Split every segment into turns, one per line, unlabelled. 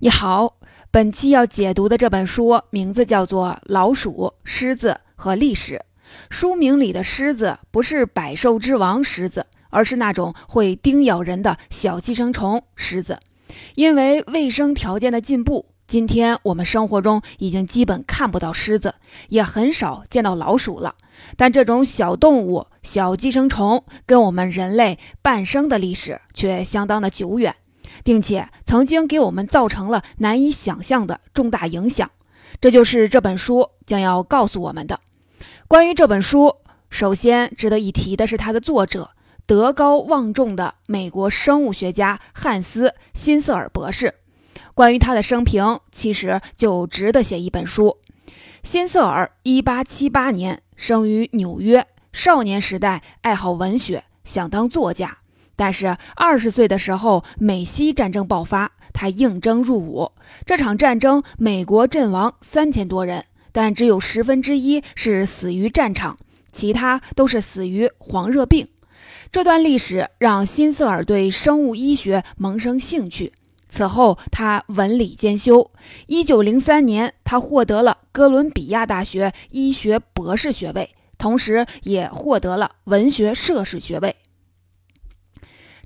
你好，本期要解读的这本书名字叫做《老鼠、狮子和历史》。书名里的狮子不是百兽之王狮子，而是那种会叮咬人的小寄生虫狮子。因为卫生条件的进步，今天我们生活中已经基本看不到狮子，也很少见到老鼠了。但这种小动物、小寄生虫跟我们人类半生的历史却相当的久远。并且曾经给我们造成了难以想象的重大影响，这就是这本书将要告诉我们的。关于这本书，首先值得一提的是它的作者德高望重的美国生物学家汉斯·辛瑟尔博士。关于他的生平，其实就值得写一本书。辛瑟尔1878年生于纽约，少年时代爱好文学，想当作家。但是二十岁的时候，美西战争爆发，他应征入伍。这场战争，美国阵亡三千多人，但只有十分之一是死于战场，其他都是死于黄热病。这段历史让辛瑟尔对生物医学萌生兴趣。此后，他文理兼修。一九零三年，他获得了哥伦比亚大学医学博士学位，同时也获得了文学硕士学位。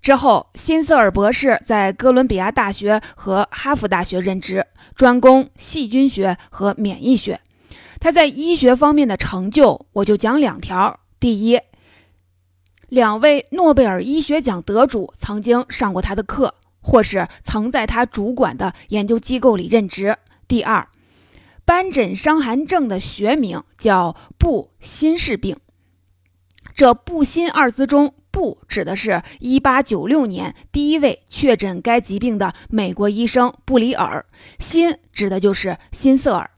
之后，辛瑟尔博士在哥伦比亚大学和哈佛大学任职，专攻细菌学和免疫学。他在医学方面的成就，我就讲两条：第一，两位诺贝尔医学奖得主曾经上过他的课，或是曾在他主管的研究机构里任职；第二，斑疹伤寒症的学名叫布辛氏病，这布辛二字中。布指的是1896年第一位确诊该疾病的美国医生布里尔，辛指的就是辛瑟尔。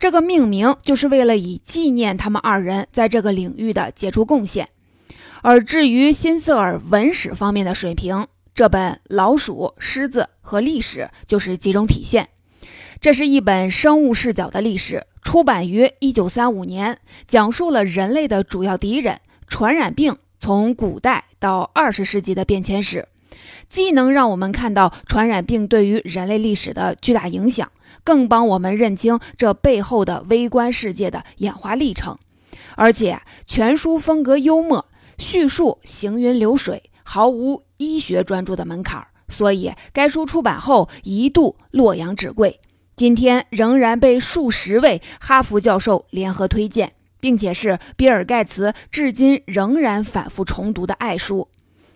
这个命名就是为了以纪念他们二人在这个领域的杰出贡献。而至于辛瑟尔文史方面的水平，这本《老鼠、狮子和历史》就是集中体现。这是一本生物视角的历史，出版于1935年，讲述了人类的主要敌人——传染病。从古代到二十世纪的变迁史，既能让我们看到传染病对于人类历史的巨大影响，更帮我们认清这背后的微观世界的演化历程。而且全书风格幽默，叙述行云流水，毫无医学专注的门槛，所以该书出版后一度洛阳纸贵，今天仍然被数十位哈佛教授联合推荐。并且是比尔·盖茨至今仍然反复重读的爱书。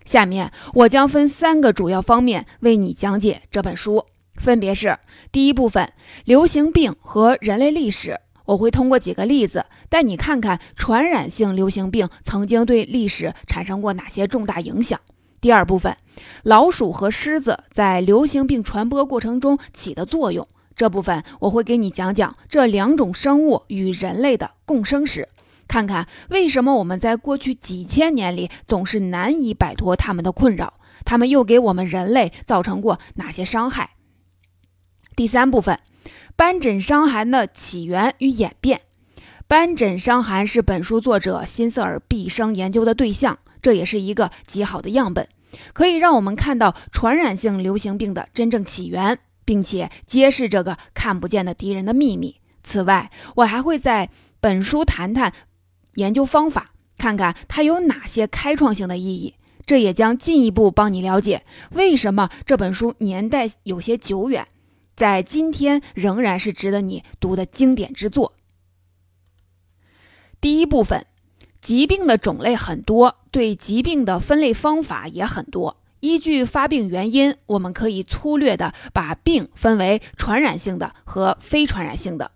下面我将分三个主要方面为你讲解这本书，分别是：第一部分，流行病和人类历史，我会通过几个例子带你看看传染性流行病曾经对历史产生过哪些重大影响；第二部分，老鼠和狮子在流行病传播过程中起的作用。这部分我会给你讲讲这两种生物与人类的共生史，看看为什么我们在过去几千年里总是难以摆脱它们的困扰，它们又给我们人类造成过哪些伤害。第三部分，斑疹伤寒的起源与演变。斑疹伤寒是本书作者辛瑟尔毕生研究的对象，这也是一个极好的样本，可以让我们看到传染性流行病的真正起源。并且揭示这个看不见的敌人的秘密。此外，我还会在本书谈谈研究方法，看看它有哪些开创性的意义。这也将进一步帮你了解为什么这本书年代有些久远，在今天仍然是值得你读的经典之作。第一部分，疾病的种类很多，对疾病的分类方法也很多。依据发病原因，我们可以粗略地把病分为传染性的和非传染性的。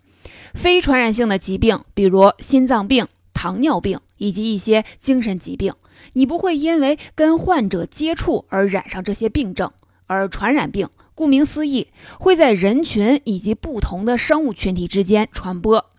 非传染性的疾病，比如心脏病、糖尿病以及一些精神疾病，你不会因为跟患者接触而染上这些病症；而传染病，顾名思义，会在人群以及不同的生物群体之间传播。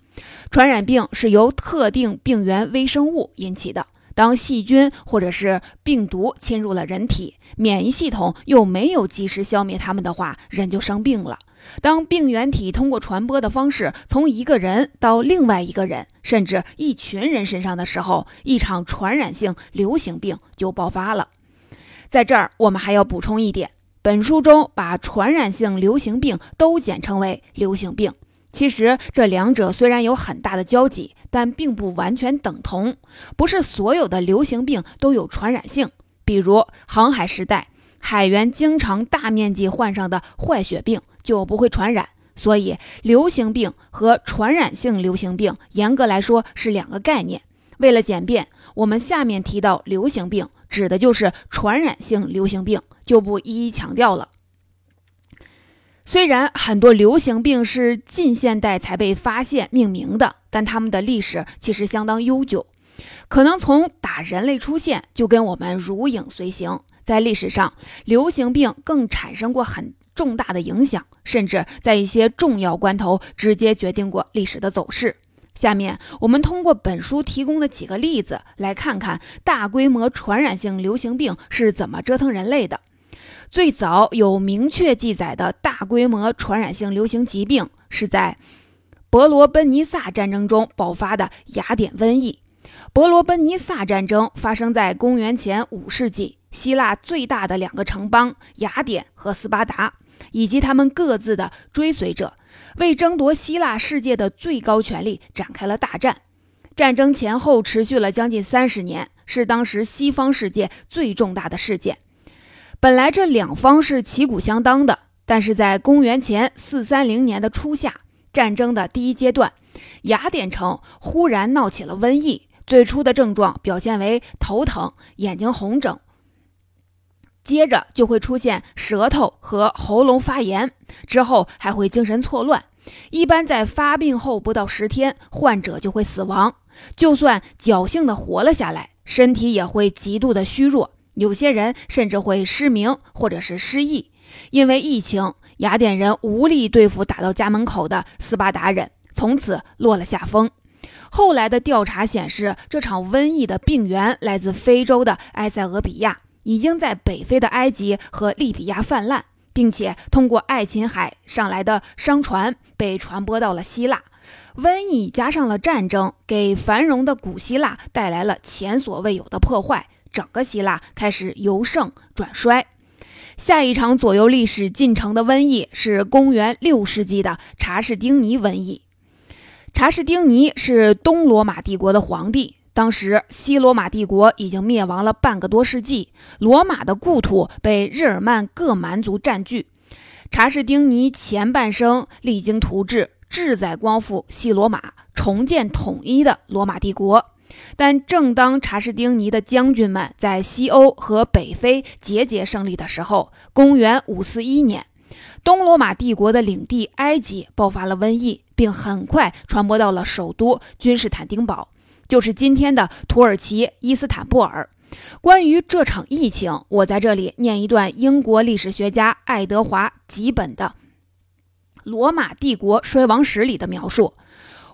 传染病是由特定病原微生物引起的。当细菌或者是病毒侵入了人体，免疫系统又没有及时消灭它们的话，人就生病了。当病原体通过传播的方式从一个人到另外一个人，甚至一群人身上的时候，一场传染性流行病就爆发了。在这儿，我们还要补充一点：本书中把传染性流行病都简称为流行病。其实这两者虽然有很大的交集，但并不完全等同。不是所有的流行病都有传染性，比如航海时代海员经常大面积患上的坏血病就不会传染。所以，流行病和传染性流行病严格来说是两个概念。为了简便，我们下面提到流行病指的就是传染性流行病，就不一一强调了。虽然很多流行病是近现代才被发现命名的，但它们的历史其实相当悠久，可能从打人类出现就跟我们如影随形。在历史上，流行病更产生过很重大的影响，甚至在一些重要关头直接决定过历史的走势。下面我们通过本书提供的几个例子，来看看大规模传染性流行病是怎么折腾人类的。最早有明确记载的大规模传染性流行疾病，是在伯罗奔尼撒战争中爆发的雅典瘟疫。伯罗奔尼撒战争发生在公元前五世纪，希腊最大的两个城邦雅典和斯巴达，以及他们各自的追随者，为争夺希腊世界的最高权力展开了大战。战争前后持续了将近三十年，是当时西方世界最重大的事件。本来这两方是旗鼓相当的，但是在公元前四三零年的初夏，战争的第一阶段，雅典城忽然闹起了瘟疫。最初的症状表现为头疼、眼睛红肿，接着就会出现舌头和喉咙发炎，之后还会精神错乱。一般在发病后不到十天，患者就会死亡。就算侥幸的活了下来，身体也会极度的虚弱。有些人甚至会失明或者是失忆，因为疫情，雅典人无力对付打到家门口的斯巴达人，从此落了下风。后来的调查显示，这场瘟疫的病源来自非洲的埃塞俄比亚，已经在北非的埃及和利比亚泛滥，并且通过爱琴海上来的商船被传播到了希腊。瘟疫加上了战争，给繁荣的古希腊带来了前所未有的破坏。整个希腊开始由盛转衰。下一场左右历史进程的瘟疫是公元六世纪的查士丁尼瘟疫。查士丁尼是东罗马帝国的皇帝，当时西罗马帝国已经灭亡了半个多世纪，罗马的故土被日耳曼各蛮族占据。查士丁尼前半生励精图治，志在光复西罗马，重建统一的罗马帝国。但正当查士丁尼的将军们在西欧和北非节节胜利的时候，公元541年，东罗马帝国的领地埃及爆发了瘟疫，并很快传播到了首都君士坦丁堡，就是今天的土耳其伊斯坦布尔。关于这场疫情，我在这里念一段英国历史学家爱德华·吉本的《罗马帝国衰亡史》里的描述。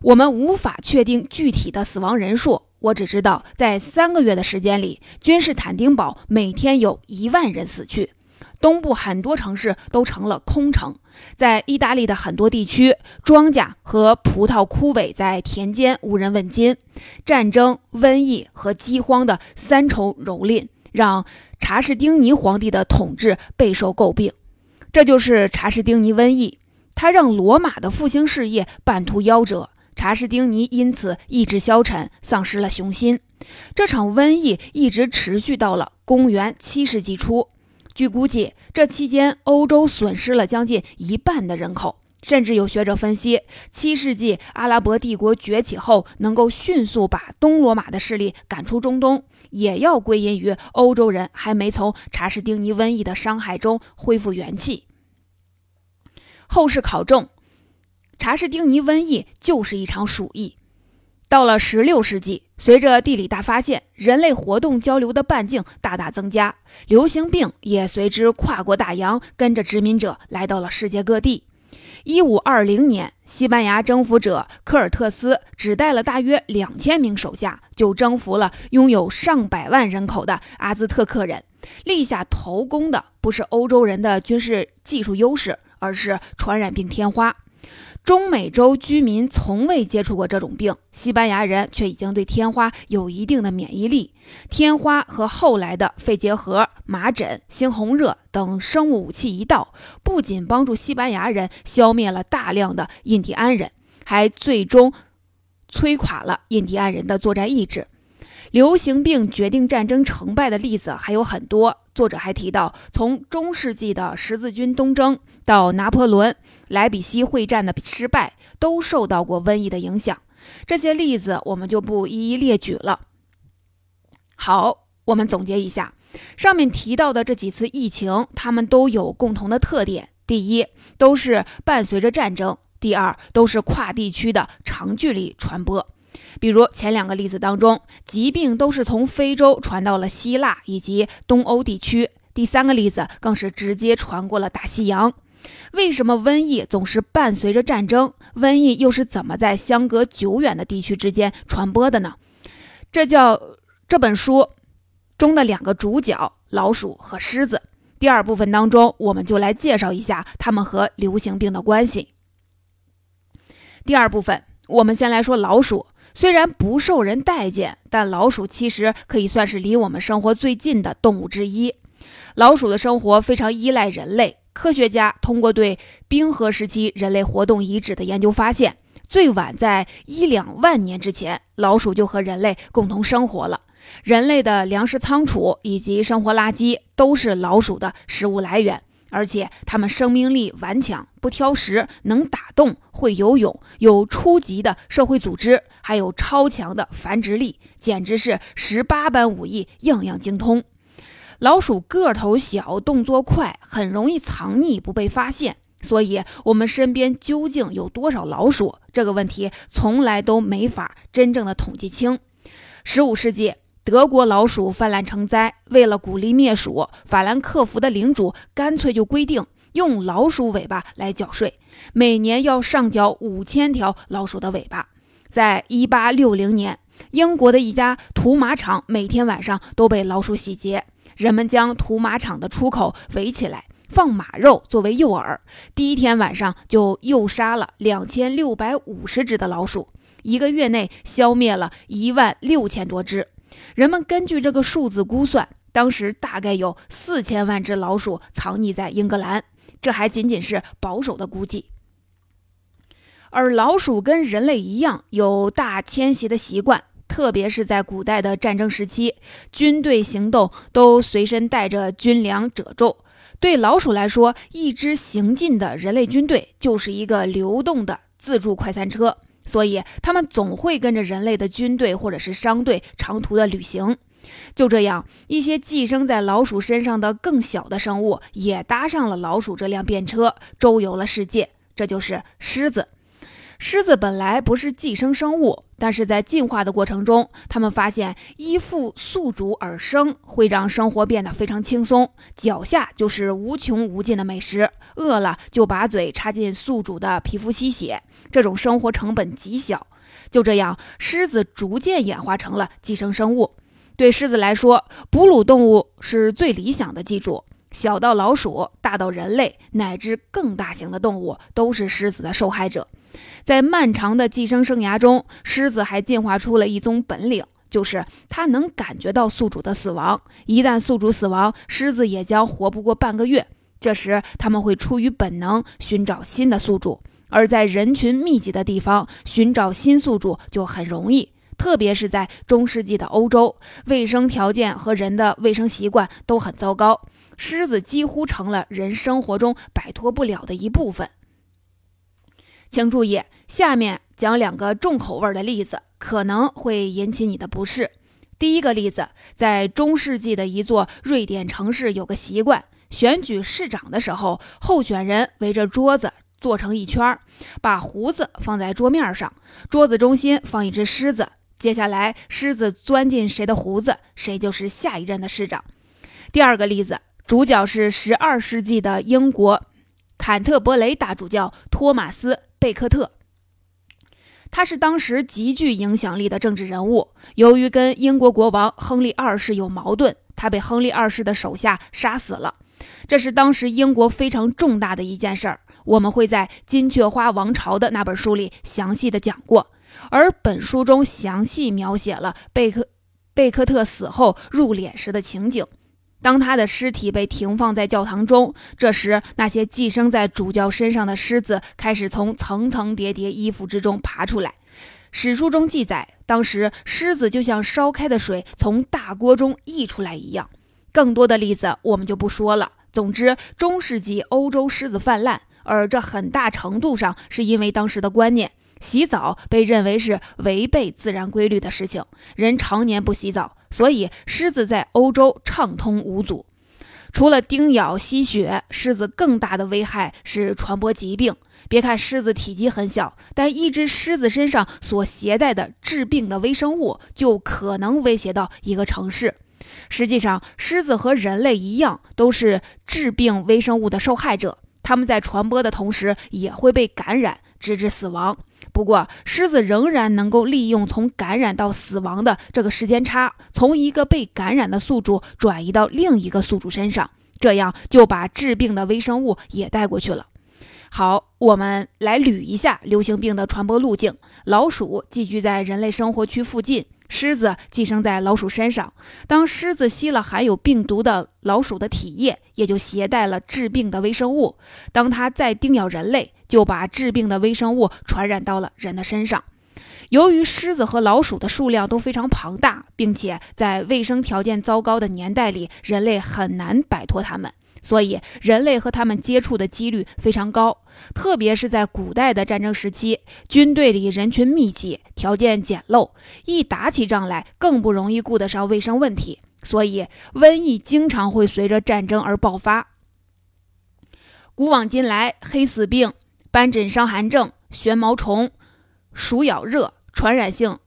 我们无法确定具体的死亡人数，我只知道在三个月的时间里，君士坦丁堡每天有一万人死去，东部很多城市都成了空城，在意大利的很多地区，庄稼和葡萄枯萎在田间，无人问津。战争、瘟疫和饥荒的三重蹂躏，让查士丁尼皇帝的统治备受诟病。这就是查士丁尼瘟疫，它让罗马的复兴事业半途夭折。查士丁尼因此意志消沉，丧失了雄心。这场瘟疫一直持续到了公元七世纪初。据估计，这期间欧洲损失了将近一半的人口。甚至有学者分析，七世纪阿拉伯帝国崛起后，能够迅速把东罗马的势力赶出中东，也要归因于欧洲人还没从查士丁尼瘟疫的伤害中恢复元气。后世考证。查士丁尼瘟疫就是一场鼠疫。到了十六世纪，随着地理大发现，人类活动交流的半径大大增加，流行病也随之跨过大洋，跟着殖民者来到了世界各地。一五二零年，西班牙征服者科尔特斯只带了大约两千名手下，就征服了拥有上百万人口的阿兹特克人。立下头功的不是欧洲人的军事技术优势，而是传染病天花。中美洲居民从未接触过这种病，西班牙人却已经对天花有一定的免疫力。天花和后来的肺结核、麻疹、猩红热等生物武器一道，不仅帮助西班牙人消灭了大量的印第安人，还最终摧垮了印第安人的作战意志。流行病决定战争成败的例子还有很多。作者还提到，从中世纪的十字军东征到拿破仑莱比锡会战的失败，都受到过瘟疫的影响。这些例子我们就不一一列举了。好，我们总结一下，上面提到的这几次疫情，它们都有共同的特点：第一，都是伴随着战争；第二，都是跨地区的长距离传播。比如前两个例子当中，疾病都是从非洲传到了希腊以及东欧地区；第三个例子更是直接传过了大西洋。为什么瘟疫总是伴随着战争？瘟疫又是怎么在相隔久远的地区之间传播的呢？这叫这本书中的两个主角——老鼠和狮子。第二部分当中，我们就来介绍一下它们和流行病的关系。第二部分，我们先来说老鼠。虽然不受人待见，但老鼠其实可以算是离我们生活最近的动物之一。老鼠的生活非常依赖人类。科学家通过对冰河时期人类活动遗址的研究发现，最晚在一两万年之前，老鼠就和人类共同生活了。人类的粮食仓储以及生活垃圾都是老鼠的食物来源。而且它们生命力顽强，不挑食，能打洞，会游泳，有初级的社会组织，还有超强的繁殖力，简直是十八般武艺，样样精通。老鼠个头小，动作快，很容易藏匿不被发现。所以，我们身边究竟有多少老鼠？这个问题从来都没法真正的统计清。十五世纪。德国老鼠泛滥成灾，为了鼓励灭鼠，法兰克福的领主干脆就规定用老鼠尾巴来缴税，每年要上缴五千条老鼠的尾巴。在一八六零年，英国的一家屠马场每天晚上都被老鼠洗劫，人们将屠马场的出口围起来，放马肉作为诱饵，第一天晚上就诱杀了两千六百五十只的老鼠，一个月内消灭了一万六千多只。人们根据这个数字估算，当时大概有四千万只老鼠藏匿在英格兰，这还仅仅是保守的估计。而老鼠跟人类一样有大迁徙的习惯，特别是在古代的战争时期，军队行动都随身带着军粮褶皱。对老鼠来说，一支行进的人类军队就是一个流动的自助快餐车。所以，它们总会跟着人类的军队或者是商队长途的旅行。就这样，一些寄生在老鼠身上的更小的生物也搭上了老鼠这辆便车，周游了世界。这就是狮子。狮子本来不是寄生生物，但是在进化的过程中，他们发现依附宿主而生会让生活变得非常轻松，脚下就是无穷无尽的美食，饿了就把嘴插进宿主的皮肤吸血，这种生活成本极小。就这样，狮子逐渐演化成了寄生生物。对狮子来说，哺乳动物是最理想的寄主。小到老鼠，大到人类，乃至更大型的动物，都是狮子的受害者。在漫长的寄生生涯中，狮子还进化出了一宗本领，就是它能感觉到宿主的死亡。一旦宿主死亡，狮子也将活不过半个月。这时，他们会出于本能寻找新的宿主。而在人群密集的地方，寻找新宿主就很容易。特别是在中世纪的欧洲，卫生条件和人的卫生习惯都很糟糕，狮子几乎成了人生活中摆脱不了的一部分。请注意，下面讲两个重口味的例子，可能会引起你的不适。第一个例子，在中世纪的一座瑞典城市，有个习惯：选举市长的时候，候选人围着桌子坐成一圈，把胡子放在桌面上，桌子中心放一只狮子。接下来，狮子钻进谁的胡子，谁就是下一任的市长。第二个例子，主角是十二世纪的英国坎特伯雷大主教托马斯·贝克特，他是当时极具影响力的政治人物。由于跟英国国王亨利二世有矛盾，他被亨利二世的手下杀死了。这是当时英国非常重大的一件事儿。我们会在《金雀花王朝》的那本书里详细的讲过。而本书中详细描写了贝克贝克特死后入殓时的情景。当他的尸体被停放在教堂中，这时那些寄生在主教身上的虱子开始从层层叠叠衣服之中爬出来。史书中记载，当时狮子就像烧开的水从大锅中溢出来一样。更多的例子我们就不说了。总之，中世纪欧洲狮子泛滥，而这很大程度上是因为当时的观念。洗澡被认为是违背自然规律的事情，人常年不洗澡，所以狮子在欧洲畅通无阻。除了叮咬吸血，狮子更大的危害是传播疾病。别看狮子体积很小，但一只狮子身上所携带的致病的微生物就可能威胁到一个城市。实际上，狮子和人类一样，都是致病微生物的受害者。它们在传播的同时，也会被感染，直至死亡。不过，狮子仍然能够利用从感染到死亡的这个时间差，从一个被感染的宿主转移到另一个宿主身上，这样就把治病的微生物也带过去了。好，我们来捋一下流行病的传播路径：老鼠寄居在人类生活区附近。狮子寄生在老鼠身上，当狮子吸了含有病毒的老鼠的体液，也就携带了致病的微生物。当它再叮咬人类，就把致病的微生物传染到了人的身上。由于狮子和老鼠的数量都非常庞大，并且在卫生条件糟糕的年代里，人类很难摆脱它们。所以，人类和他们接触的几率非常高，特别是在古代的战争时期，军队里人群密集，条件简陋，一打起仗来更不容易顾得上卫生问题，所以瘟疫经常会随着战争而爆发。古往今来，黑死病、斑疹伤寒症、旋毛虫、鼠咬热、传染性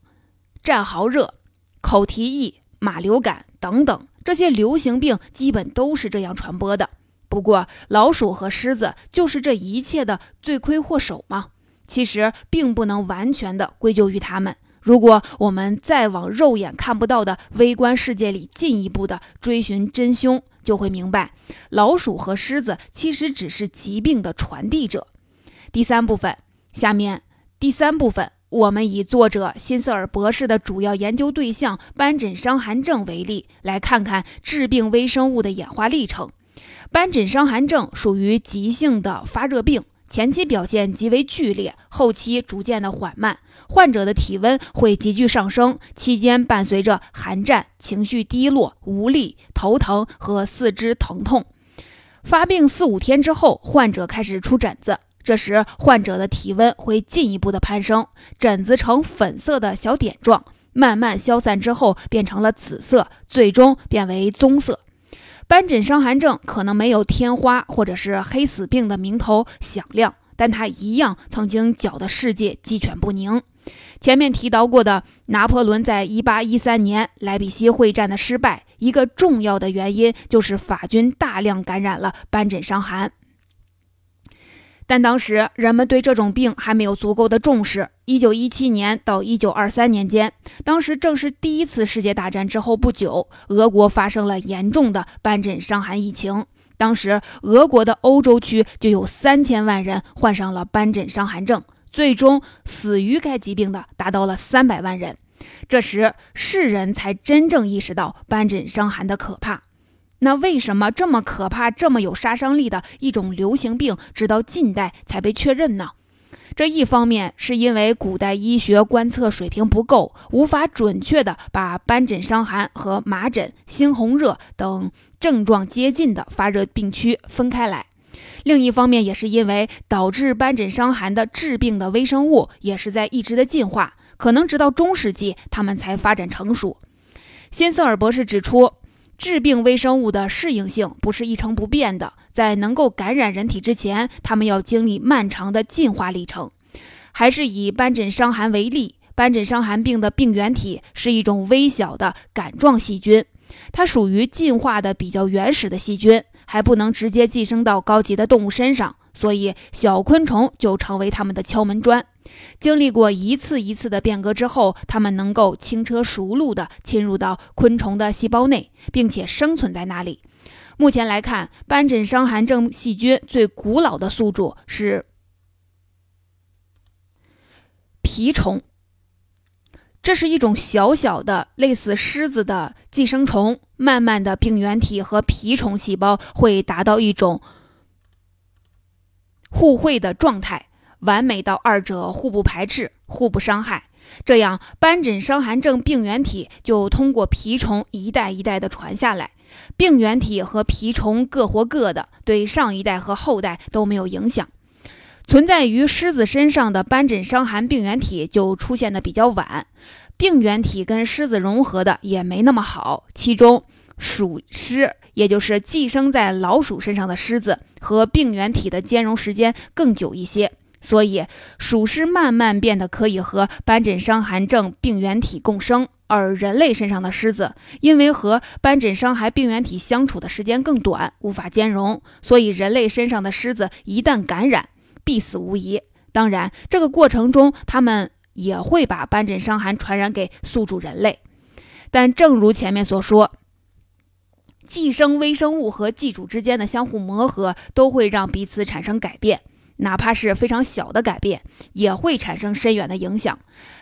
战壕热、口蹄疫、马流感等等。这些流行病基本都是这样传播的。不过，老鼠和狮子就是这一切的罪魁祸首吗？其实并不能完全的归咎于他们。如果我们再往肉眼看不到的微观世界里进一步的追寻真凶，就会明白，老鼠和狮子其实只是疾病的传递者。第三部分，下面第三部分。我们以作者辛瑟尔博士的主要研究对象斑疹伤寒症为例，来看看致病微生物的演化历程。斑疹伤寒症属于急性的发热病，前期表现极为剧烈，后期逐渐的缓慢，患者的体温会急剧上升，期间伴随着寒战、情绪低落、无力、头疼和四肢疼痛。发病四五天之后，患者开始出疹子。这时，患者的体温会进一步的攀升，疹子呈粉色的小点状，慢慢消散之后变成了紫色，最终变为棕色。斑疹伤寒症可能没有天花或者是黑死病的名头响亮，但它一样曾经搅得世界鸡犬不宁。前面提到过的拿破仑在一八一三年莱比锡会战的失败，一个重要的原因就是法军大量感染了斑疹伤寒。但当时人们对这种病还没有足够的重视。一九一七年到一九二三年间，当时正是第一次世界大战之后不久，俄国发生了严重的斑疹伤寒疫情。当时俄国的欧洲区就有三千万人患上了斑疹伤寒症，最终死于该疾病的达到了三百万人。这时世人才真正意识到斑疹伤寒的可怕。那为什么这么可怕、这么有杀伤力的一种流行病，直到近代才被确认呢？这一方面是因为古代医学观测水平不够，无法准确地把斑疹伤寒和麻疹、猩红热等症状接近的发热病区分开来；另一方面也是因为导致斑疹伤寒的致病的微生物也是在一直的进化，可能直到中世纪它们才发展成熟。辛瑟尔博士指出。致病微生物的适应性不是一成不变的，在能够感染人体之前，它们要经历漫长的进化历程。还是以斑疹伤寒为例，斑疹伤寒病的病原体是一种微小的杆状细菌，它属于进化的比较原始的细菌，还不能直接寄生到高级的动物身上，所以小昆虫就成为它们的敲门砖。经历过一次一次的变革之后，它们能够轻车熟路地侵入到昆虫的细胞内，并且生存在那里。目前来看，斑疹伤寒症细菌最古老的宿主是蜱虫。这是一种小小的类似虱子的寄生虫，慢慢的病原体和蜱虫细胞会达到一种互惠的状态，完美到二者互不排斥、互不伤害。这样，斑疹伤寒症病原体就通过蜱虫一代一代的传下来，病原体和蜱虫各活各的，对上一代和后代都没有影响。存在于狮子身上的斑疹伤寒病原体就出现的比较晚，病原体跟狮子融合的也没那么好。其中鼠狮，也就是寄生在老鼠身上的狮子，和病原体的兼容时间更久一些，所以鼠狮慢慢变得可以和斑疹伤寒症病原体共生。而人类身上的虱子，因为和斑疹伤寒病原体相处的时间更短，无法兼容，所以人类身上的虱子一旦感染，必死无疑。当然，这个过程中，他们也会把斑疹伤寒传染给宿主人类。但正如前面所说，寄生微生物和寄主之间的相互磨合，都会让彼此产生改变，哪怕是非常小的改变，也会产生深远的影响。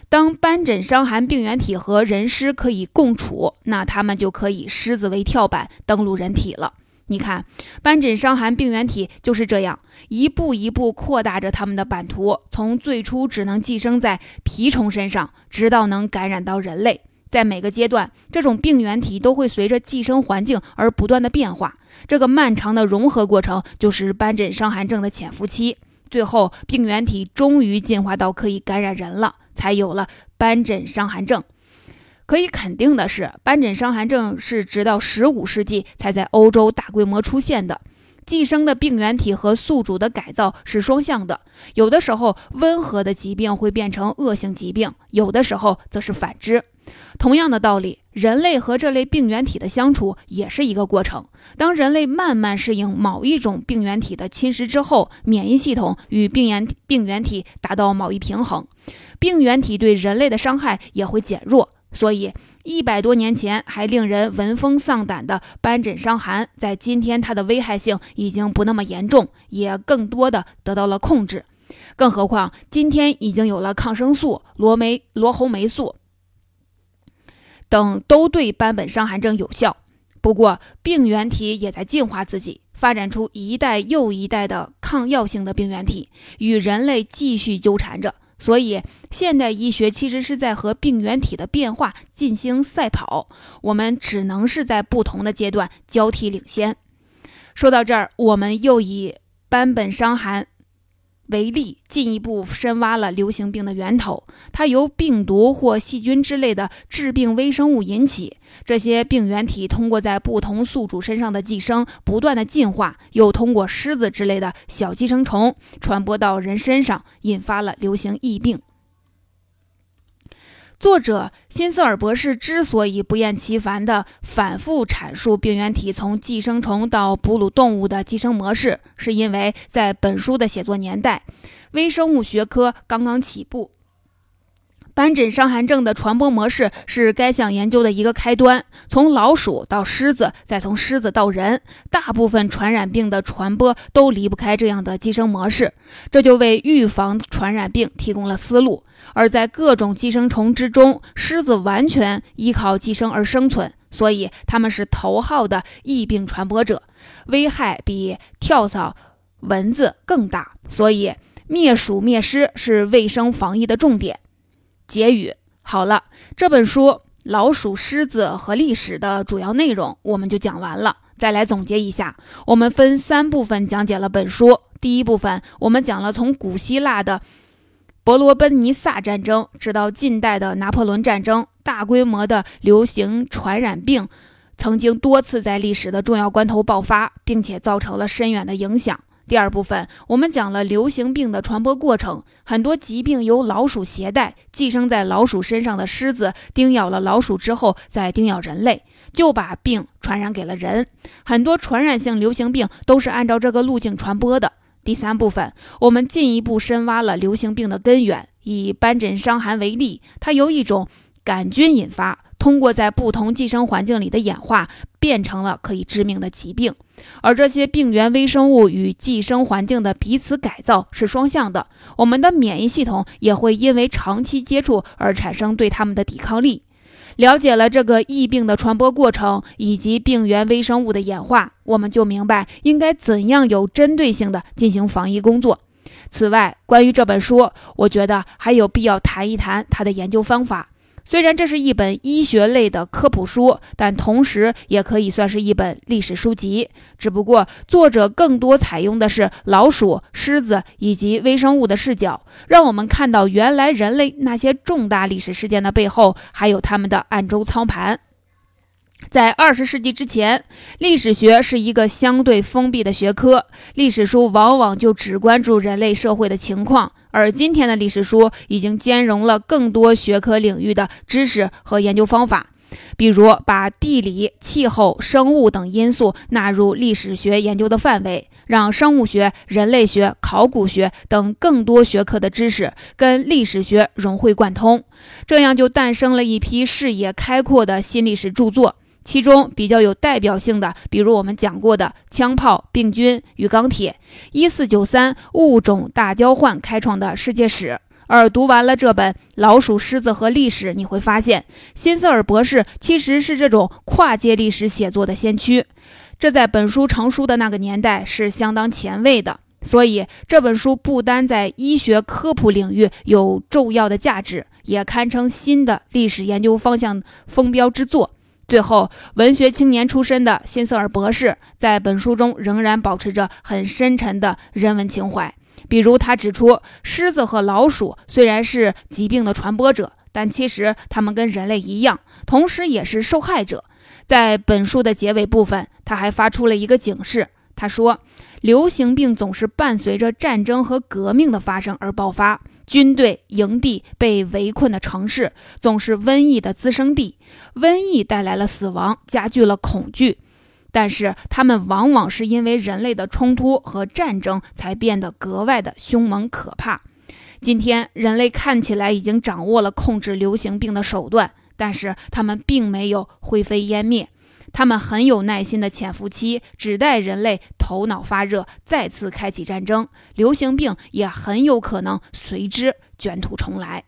当斑疹伤寒病原体和人虱可以共处，那它们就可以狮子为跳板登陆人体了。你看，斑疹伤寒病原体就是这样一步一步扩大着它们的版图，从最初只能寄生在蜱虫身上，直到能感染到人类。在每个阶段，这种病原体都会随着寄生环境而不断的变化。这个漫长的融合过程就是斑疹伤寒症的潜伏期。最后，病原体终于进化到可以感染人了，才有了斑疹伤寒症。可以肯定的是，斑疹伤寒症是直到十五世纪才在欧洲大规模出现的。寄生的病原体和宿主的改造是双向的，有的时候温和的疾病会变成恶性疾病，有的时候则是反之。同样的道理，人类和这类病原体的相处也是一个过程。当人类慢慢适应某一种病原体的侵蚀之后，免疫系统与病原病原体达到某一平衡，病原体对人类的伤害也会减弱。所以，一百多年前还令人闻风丧胆的斑疹伤寒，在今天它的危害性已经不那么严重，也更多的得到了控制。更何况，今天已经有了抗生素、罗霉罗红霉素等，都对斑本伤寒症有效。不过，病原体也在进化自己，发展出一代又一代的抗药性的病原体，与人类继续纠缠着。所以，现代医学其实是在和病原体的变化进行赛跑，我们只能是在不同的阶段交替领先。说到这儿，我们又以斑本伤寒。为例，进一步深挖了流行病的源头。它由病毒或细菌之类的致病微生物引起。这些病原体通过在不同宿主身上的寄生，不断的进化，又通过虱子之类的小寄生虫传播到人身上，引发了流行疫病。作者辛瑟尔博士之所以不厌其烦地反复阐述病原体从寄生虫到哺乳动物的寄生模式，是因为在本书的写作年代，微生物学科刚刚起步。斑疹伤寒症的传播模式是该项研究的一个开端。从老鼠到狮子，再从狮子到人，大部分传染病的传播都离不开这样的寄生模式。这就为预防传染病提供了思路。而在各种寄生虫之中，狮子完全依靠寄生而生存，所以它们是头号的疫病传播者，危害比跳蚤、蚊子更大。所以，灭鼠灭狮是卫生防疫的重点。结语好了，这本书老鼠、狮子和历史的主要内容我们就讲完了。再来总结一下，我们分三部分讲解了本书。第一部分，我们讲了从古希腊的伯罗奔尼撒战争，直到近代的拿破仑战争，大规模的流行传染病曾经多次在历史的重要关头爆发，并且造成了深远的影响。第二部分，我们讲了流行病的传播过程。很多疾病由老鼠携带，寄生在老鼠身上的虱子叮咬了老鼠之后，再叮咬人类，就把病传染给了人。很多传染性流行病都是按照这个路径传播的。第三部分，我们进一步深挖了流行病的根源。以斑疹伤寒为例，它由一种杆菌引发。通过在不同寄生环境里的演化，变成了可以致命的疾病。而这些病原微生物与寄生环境的彼此改造是双向的，我们的免疫系统也会因为长期接触而产生对它们的抵抗力。了解了这个疫病的传播过程以及病原微生物的演化，我们就明白应该怎样有针对性的进行防疫工作。此外，关于这本书，我觉得还有必要谈一谈它的研究方法。虽然这是一本医学类的科普书，但同时也可以算是一本历史书籍。只不过作者更多采用的是老鼠、狮子以及微生物的视角，让我们看到原来人类那些重大历史事件的背后，还有他们的暗中操盘。在二十世纪之前，历史学是一个相对封闭的学科，历史书往往就只关注人类社会的情况。而今天的历史书已经兼容了更多学科领域的知识和研究方法，比如把地理、气候、生物等因素纳入历史学研究的范围，让生物学、人类学、考古学等更多学科的知识跟历史学融会贯通，这样就诞生了一批视野开阔的新历史著作。其中比较有代表性的，比如我们讲过的枪炮、病菌与钢铁，一四九三物种大交换开创的世界史。而读完了这本《老鼠、狮子和历史》，你会发现，辛瑟尔博士其实是这种跨界历史写作的先驱，这在本书成书的那个年代是相当前卫的。所以这本书不单在医学科普领域有重要的价值，也堪称新的历史研究方向风标之作。最后，文学青年出身的辛瑟尔博士在本书中仍然保持着很深沉的人文情怀。比如，他指出，狮子和老鼠虽然是疾病的传播者，但其实它们跟人类一样，同时也是受害者。在本书的结尾部分，他还发出了一个警示。他说：“流行病总是伴随着战争和革命的发生而爆发。”军队营地被围困的城市总是瘟疫的滋生地，瘟疫带来了死亡，加剧了恐惧，但是它们往往是因为人类的冲突和战争才变得格外的凶猛可怕。今天，人类看起来已经掌握了控制流行病的手段，但是他们并没有灰飞烟灭。他们很有耐心的潜伏期，只待人类头脑发热，再次开启战争，流行病也很有可能随之卷土重来。